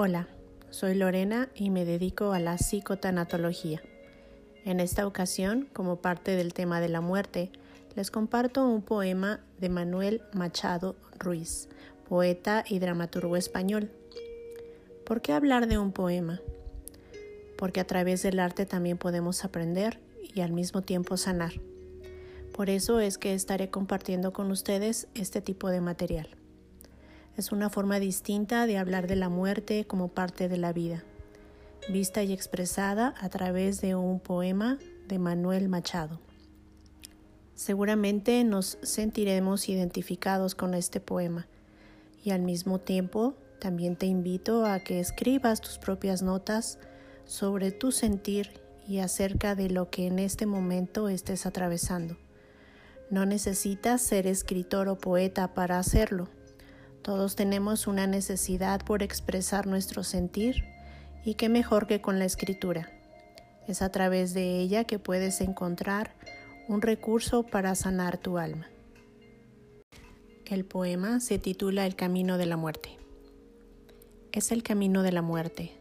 Hola, soy Lorena y me dedico a la psicotanatología. En esta ocasión, como parte del tema de la muerte, les comparto un poema de Manuel Machado Ruiz, poeta y dramaturgo español. ¿Por qué hablar de un poema? Porque a través del arte también podemos aprender y al mismo tiempo sanar. Por eso es que estaré compartiendo con ustedes este tipo de material. Es una forma distinta de hablar de la muerte como parte de la vida, vista y expresada a través de un poema de Manuel Machado. Seguramente nos sentiremos identificados con este poema y al mismo tiempo también te invito a que escribas tus propias notas sobre tu sentir y acerca de lo que en este momento estés atravesando. No necesitas ser escritor o poeta para hacerlo. Todos tenemos una necesidad por expresar nuestro sentir y qué mejor que con la escritura. Es a través de ella que puedes encontrar un recurso para sanar tu alma. El poema se titula El camino de la muerte. Es el camino de la muerte,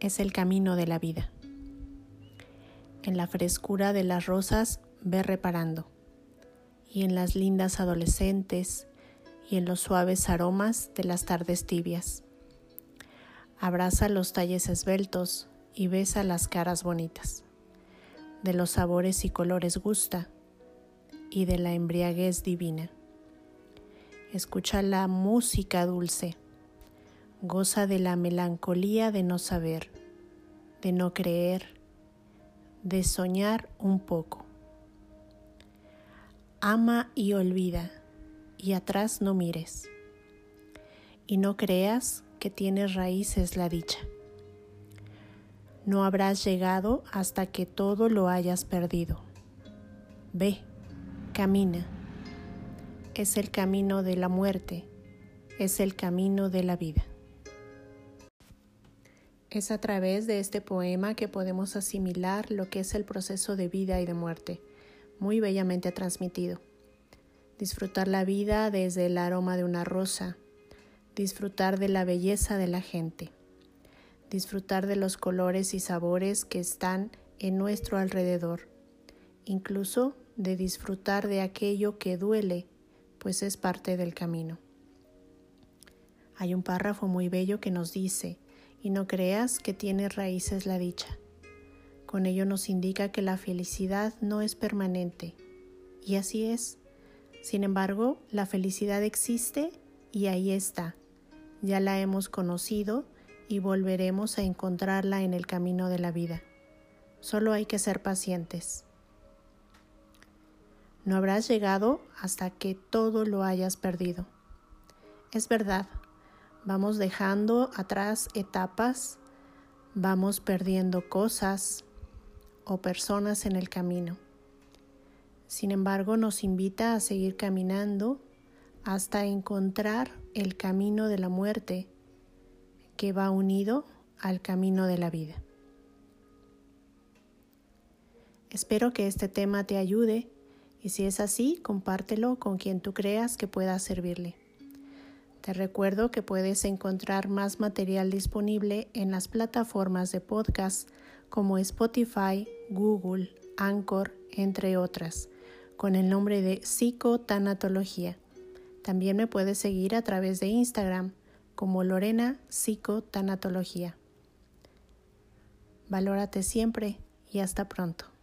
es el camino de la vida. En la frescura de las rosas ve reparando, y en las lindas adolescentes, y en los suaves aromas de las tardes tibias. Abraza los talles esbeltos y besa las caras bonitas. De los sabores y colores gusta y de la embriaguez divina. Escucha la música dulce. Goza de la melancolía de no saber, de no creer, de soñar un poco. Ama y olvida y atrás no mires. Y no creas que tienes raíces la dicha. No habrás llegado hasta que todo lo hayas perdido. Ve, camina. Es el camino de la muerte, es el camino de la vida. Es a través de este poema que podemos asimilar lo que es el proceso de vida y de muerte, muy bellamente transmitido disfrutar la vida desde el aroma de una rosa, disfrutar de la belleza de la gente, disfrutar de los colores y sabores que están en nuestro alrededor, incluso de disfrutar de aquello que duele, pues es parte del camino. Hay un párrafo muy bello que nos dice, y no creas que tiene raíces la dicha. Con ello nos indica que la felicidad no es permanente, y así es. Sin embargo, la felicidad existe y ahí está. Ya la hemos conocido y volveremos a encontrarla en el camino de la vida. Solo hay que ser pacientes. No habrás llegado hasta que todo lo hayas perdido. Es verdad, vamos dejando atrás etapas, vamos perdiendo cosas o personas en el camino. Sin embargo, nos invita a seguir caminando hasta encontrar el camino de la muerte que va unido al camino de la vida. Espero que este tema te ayude y si es así, compártelo con quien tú creas que pueda servirle. Te recuerdo que puedes encontrar más material disponible en las plataformas de podcast como Spotify, Google, Anchor, entre otras con el nombre de psicotanatología. También me puedes seguir a través de Instagram como Lorena Psicotanatología. Valórate siempre y hasta pronto.